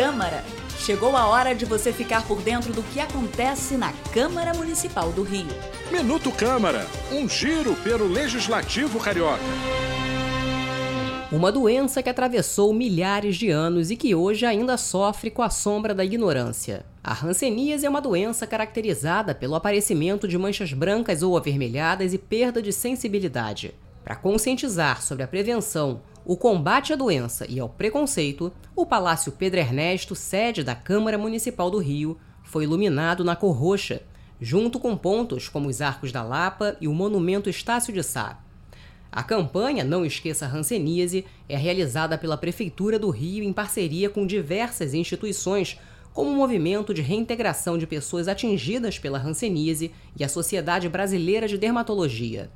Câmara. Chegou a hora de você ficar por dentro do que acontece na Câmara Municipal do Rio. Minuto Câmara, um giro pelo Legislativo Carioca. Uma doença que atravessou milhares de anos e que hoje ainda sofre com a sombra da ignorância. A hanseníase é uma doença caracterizada pelo aparecimento de manchas brancas ou avermelhadas e perda de sensibilidade. Para conscientizar sobre a prevenção, o combate à doença e ao preconceito, o Palácio Pedro Ernesto, sede da Câmara Municipal do Rio, foi iluminado na cor roxa, junto com pontos como os Arcos da Lapa e o Monumento Estácio de Sá. A campanha Não Esqueça a Hanseníase é realizada pela Prefeitura do Rio em parceria com diversas instituições, como o Movimento de Reintegração de Pessoas Atingidas pela Hanseníase e a Sociedade Brasileira de Dermatologia.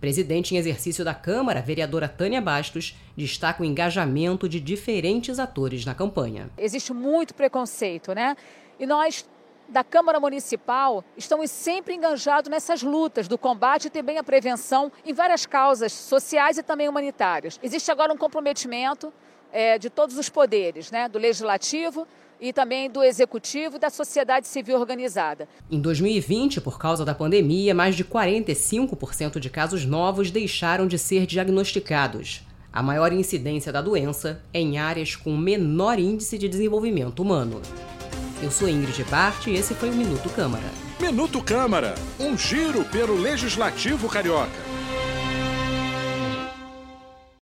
Presidente em exercício da Câmara, vereadora Tânia Bastos, destaca o engajamento de diferentes atores na campanha. Existe muito preconceito, né? E nós da Câmara Municipal estamos sempre engajados nessas lutas do combate e também a prevenção em várias causas sociais e também humanitárias. Existe agora um comprometimento é, de todos os poderes, né, do legislativo e também do executivo e da sociedade civil organizada. Em 2020, por causa da pandemia, mais de 45% de casos novos deixaram de ser diagnosticados. A maior incidência da doença é em áreas com menor índice de desenvolvimento humano. Eu sou Ingrid Bart e esse foi o Minuto Câmara. Minuto Câmara, um giro pelo Legislativo Carioca.